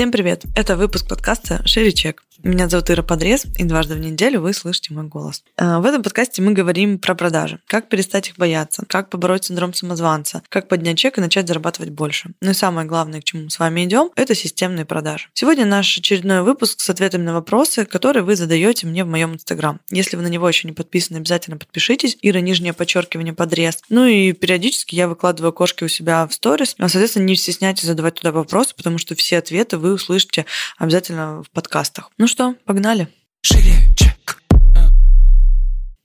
Всем привет! Это выпуск подкаста «Шире чек». Меня зовут Ира Подрез, и дважды в неделю вы слышите мой голос. Э, в этом подкасте мы говорим про продажи. Как перестать их бояться, как побороть синдром самозванца, как поднять чек и начать зарабатывать больше. Ну и самое главное, к чему мы с вами идем, это системные продажи. Сегодня наш очередной выпуск с ответами на вопросы, которые вы задаете мне в моем инстаграм. Если вы на него еще не подписаны, обязательно подпишитесь. Ира, нижнее подчеркивание, подрез. Ну и периодически я выкладываю кошки у себя в сторис. А, соответственно, не стесняйтесь задавать туда вопросы, потому что все ответы вы услышите обязательно в подкастах. Ну что, погнали. Шире, чек.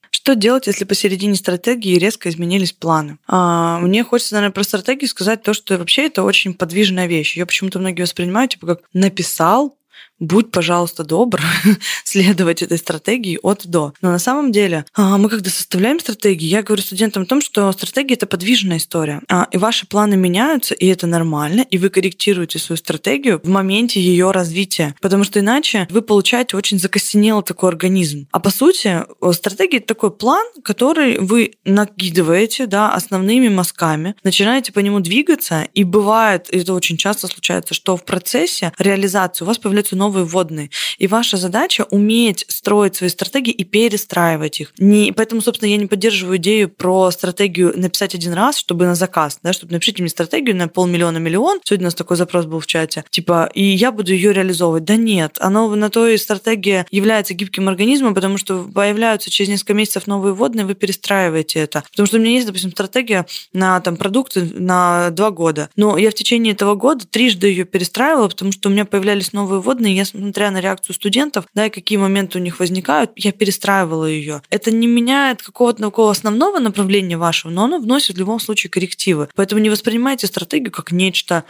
Что делать, если посередине стратегии резко изменились планы? А, мне хочется, наверное, про стратегию сказать то, что вообще это очень подвижная вещь. Ее почему-то многие воспринимают типа как написал, будь, пожалуйста, добр следовать этой стратегии от до. Но на самом деле а, мы когда составляем стратегии, я говорю студентам о том, что стратегия — это подвижная история. А, и ваши планы меняются, и это нормально, и вы корректируете свою стратегию в моменте ее развития. Потому что иначе вы получаете очень закостенелый такой организм. А по сути, стратегия — это такой план, который вы накидываете да, основными мазками, начинаете по нему двигаться, и бывает, и это очень часто случается, что в процессе реализации у вас появляются новые вводные. И ваша задача уметь строить свои стратегии и перестраивать их. Не, поэтому, собственно, я не поддерживаю идею про стратегию написать один раз, чтобы на заказ, да, чтобы напишите мне стратегию на полмиллиона миллион. Сегодня у нас такой запрос был в чате. Типа, и я буду ее реализовывать. Да нет, оно на то и стратегия является гибким организмом, потому что появляются через несколько месяцев новые вводные, вы перестраиваете это. Потому что у меня есть, допустим, стратегия на там, продукты на два года. Но я в течение этого года трижды ее перестраивала, потому что у меня появлялись новые вводные, я, смотря на реакцию студентов, да, и какие моменты у них возникают, я перестраивала ее. Это не меняет какого-то такого основного направления вашего, но оно вносит в любом случае коррективы. Поэтому не воспринимайте стратегию как нечто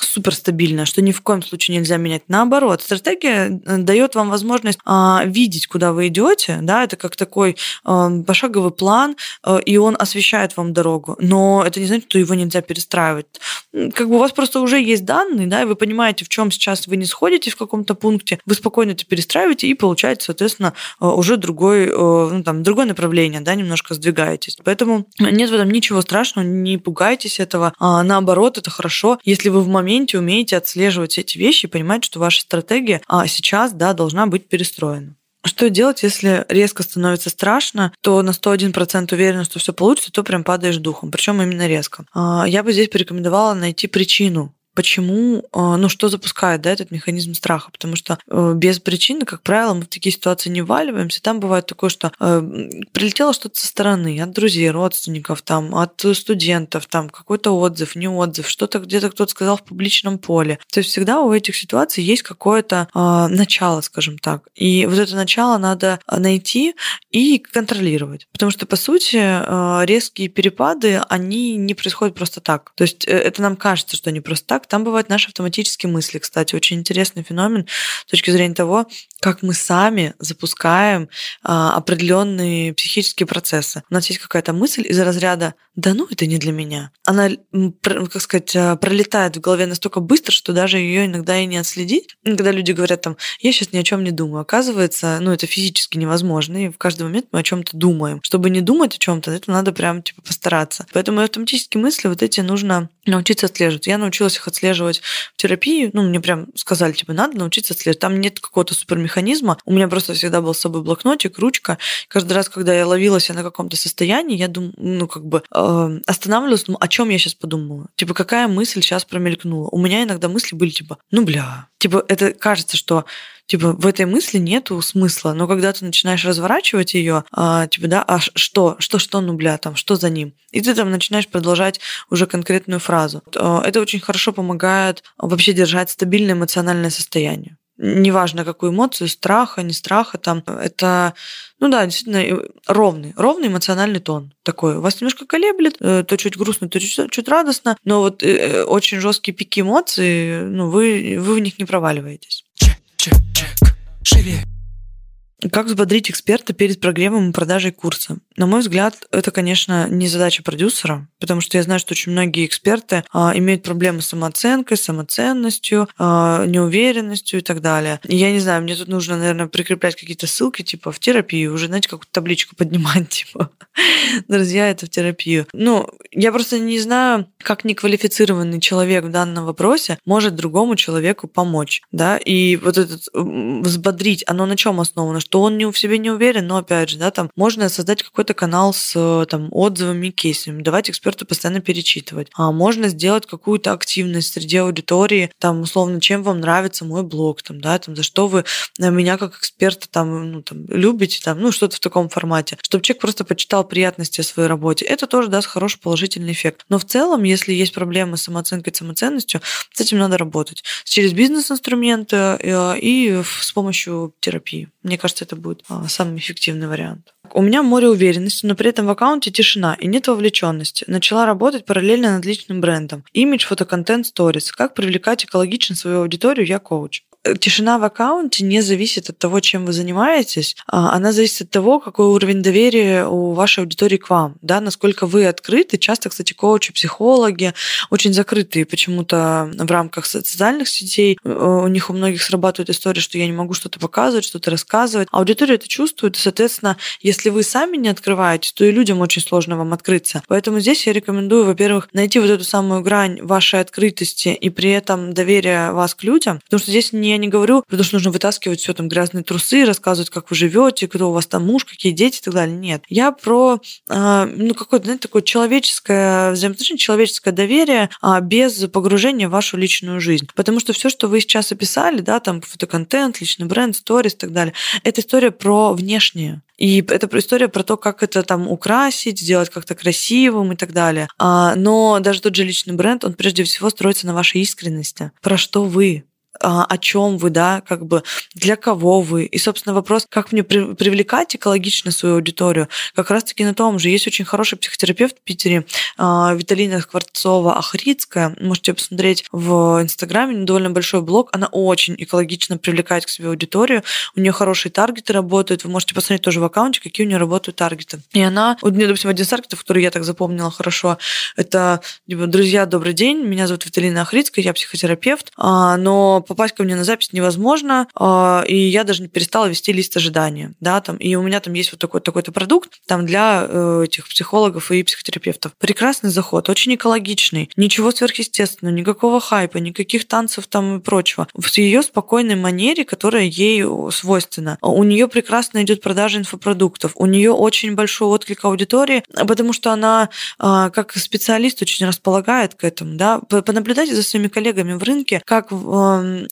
суперстабильная, что ни в коем случае нельзя менять. Наоборот, стратегия э, дает вам возможность а, видеть, куда вы идете, да, это как такой а, пошаговый план, а, и он освещает вам дорогу. Но это не значит, что его нельзя перестраивать. Как бы у вас просто уже есть данные, да, и вы понимаете, в чем сейчас вы не сходите в каком-то пункте, вы спокойно это перестраиваете и получаете, соответственно, уже другой, ну, там, другое направление, да, немножко сдвигаетесь. Поэтому нет в этом ничего страшного, не пугайтесь этого. А, наоборот, это хорошо, если вы в момент моменте умеете отслеживать эти вещи и понимать, что ваша стратегия а сейчас да, должна быть перестроена. Что делать, если резко становится страшно, то на 101% уверена, что все получится, то прям падаешь духом, причем именно резко. А, я бы здесь порекомендовала найти причину почему, а, ну, что запускает, да, этот механизм страха, потому что э, без причины, как правило, мы в такие ситуации не валиваемся. Там бывает такое, что э, прилетело что-то со стороны, от друзей, родственников, там, от студентов, там, какой-то отзыв, не отзыв, что-то где-то кто-то сказал в публичном поле. То есть всегда у этих ситуаций есть какое-то э, начало, скажем так. И вот это начало надо найти и контролировать. Потому что, по сути, резкие перепады, они не происходят просто так. То есть это нам кажется, что они просто так, так. Там бывают наши автоматические мысли, кстати. Очень интересный феномен с точки зрения того, как мы сами запускаем а, определенные психические процессы. У нас есть какая-то мысль из разряда «да ну, это не для меня». Она, как сказать, а, пролетает в голове настолько быстро, что даже ее иногда и не отследить. Когда люди говорят там «я сейчас ни о чем не думаю», оказывается, ну, это физически невозможно, и в каждый момент мы о чем-то думаем. Чтобы не думать о чем-то, это надо прям типа постараться. Поэтому автоматические мысли вот эти нужно научиться отслеживать. Я научилась их отслеживать в терапии. Ну, мне прям сказали, типа, надо научиться отслеживать. Там нет какого-то супермеханизма. У меня просто всегда был с собой блокнотик, ручка. Каждый раз, когда я ловилась на каком-то состоянии, я думаю, ну, как бы э, останавливалась, ну, о чем я сейчас подумала? Типа, какая мысль сейчас промелькнула? У меня иногда мысли были, типа, ну, бля. Типа, это кажется, что типа в этой мысли нету смысла, но когда ты начинаешь разворачивать ее, а, типа, да, а что, что, что, ну, бля, там, что за ним? И ты там начинаешь продолжать уже конкретную фразу. А, это очень хорошо помогает вообще держать стабильное эмоциональное состояние неважно какую эмоцию, страха, не страха, там, это, ну да, действительно, ровный, ровный эмоциональный тон такой. Вас немножко колеблет, э, то чуть грустно, то чуть, чуть радостно, но вот э, очень жесткие пики эмоций, ну, вы, вы в них не проваливаетесь чек, чек, шире. Как взбодрить эксперта перед прогревом и продажей курса? На мой взгляд, это, конечно, не задача продюсера, потому что я знаю, что очень многие эксперты а, имеют проблемы с самооценкой, самоценностью, а, неуверенностью и так далее. И я не знаю, мне тут нужно, наверное, прикреплять какие-то ссылки, типа в терапию, уже, знаете, какую-то табличку поднимать, типа, друзья, это в терапию. Ну, я просто не знаю, как неквалифицированный человек в данном вопросе может другому человеку помочь, да, и вот этот взбодрить, оно на чем основано? Что он не в себе не уверен, но опять же, да, там можно создать какой-то канал с там отзывами, кейсами, давать эксперту постоянно перечитывать. А можно сделать какую-то активность среди аудитории, там, условно, чем вам нравится мой блог, там, да, там, за что вы меня как эксперта там, ну, там, любите, там, ну, что-то в таком формате, чтобы человек просто почитал приятности о своей работе. Это тоже даст хороший положительный эффект. Но в целом, если есть проблемы с самооценкой, самоценностью, с этим надо работать. Через бизнес-инструменты э, и с помощью терапии. Мне кажется, это будет а, самый эффективный вариант. У меня море уверенности, но при этом в аккаунте тишина и нет вовлеченности. Начала работать параллельно над личным брендом. Имидж, фотоконтент, сторис. Как привлекать экологично свою аудиторию, я коуч тишина в аккаунте не зависит от того, чем вы занимаетесь, а она зависит от того, какой уровень доверия у вашей аудитории к вам, да, насколько вы открыты. Часто, кстати, коучи, психологи очень закрытые почему-то в рамках социальных сетей. У них у многих срабатывает история, что я не могу что-то показывать, что-то рассказывать. Аудитория это чувствует, и, соответственно, если вы сами не открываетесь, то и людям очень сложно вам открыться. Поэтому здесь я рекомендую, во-первых, найти вот эту самую грань вашей открытости и при этом доверия вас к людям, потому что здесь не я не говорю, потому что нужно вытаскивать все там грязные трусы, рассказывать, как вы живете, кто у вас там муж, какие дети и так далее. Нет. Я про, э, ну, какое-то, знаете, такое человеческое взаимоотношение, человеческое доверие а без погружения в вашу личную жизнь. Потому что все, что вы сейчас описали, да, там фотоконтент, личный бренд, сторис и так далее, это история про внешнее. И это история про то, как это там украсить, сделать как-то красивым и так далее. А, но даже тот же личный бренд, он прежде всего строится на вашей искренности. Про что вы? А, о чем вы, да, как бы для кого вы. И, собственно, вопрос, как мне привлекать экологично свою аудиторию, как раз-таки на том же. Есть очень хороший психотерапевт в Питере, а, Виталина Скворцова-Ахрицкая. Можете посмотреть в Инстаграме, довольно большой блог. Она очень экологично привлекает к себе аудиторию. У нее хорошие таргеты работают. Вы можете посмотреть тоже в аккаунте, какие у нее работают таргеты. И она, у нее, допустим, один из таргетов, который я так запомнила хорошо, это, типа, друзья, добрый день, меня зовут Виталина Ахрицкая, я психотерапевт, а, но попасть ко мне на запись невозможно, а, и я даже перестала вести лист ожидания, да, там, и у меня там есть вот такой такой-то продукт там для э, этих психологов и психотерапевтов. Прекрасный заход, очень экологичный, ничего сверхъестественного, никакого хайпа, никаких танцев там и прочего. В ее спокойной манере, которая ей свойственна. У нее прекрасно идет продажа инфопродуктов, у нее очень большой отклик аудитории, потому что она а, как специалист очень располагает к этому, да. Понаблюдайте за своими коллегами в рынке, как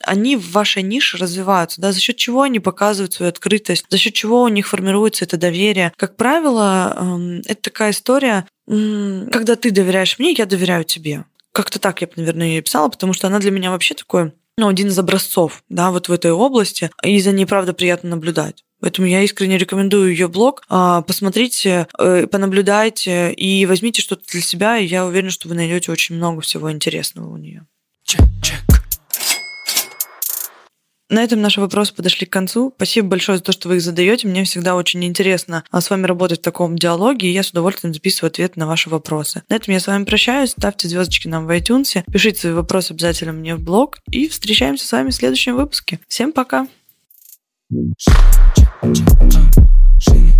они в вашей нише развиваются, да, за счет чего они показывают свою открытость, за счет чего у них формируется это доверие. Как правило, эм, это такая история, когда ты доверяешь мне, я доверяю тебе. Как-то так я наверное, ее писала, потому что она для меня вообще такой ну, один из образцов, да, вот в этой области, и за ней, правда, приятно наблюдать. Поэтому я искренне рекомендую ее блог. А, посмотрите, э, понаблюдайте и возьмите что-то для себя, и я уверена, что вы найдете очень много всего интересного у нее. Чек, чек. На этом наши вопросы подошли к концу. Спасибо большое за то, что вы их задаете. Мне всегда очень интересно а, с вами работать в таком диалоге, и я с удовольствием записываю ответ на ваши вопросы. На этом я с вами прощаюсь. Ставьте звездочки нам в iTunes, пишите свои вопросы обязательно мне в блог, и встречаемся с вами в следующем выпуске. Всем пока! Шире,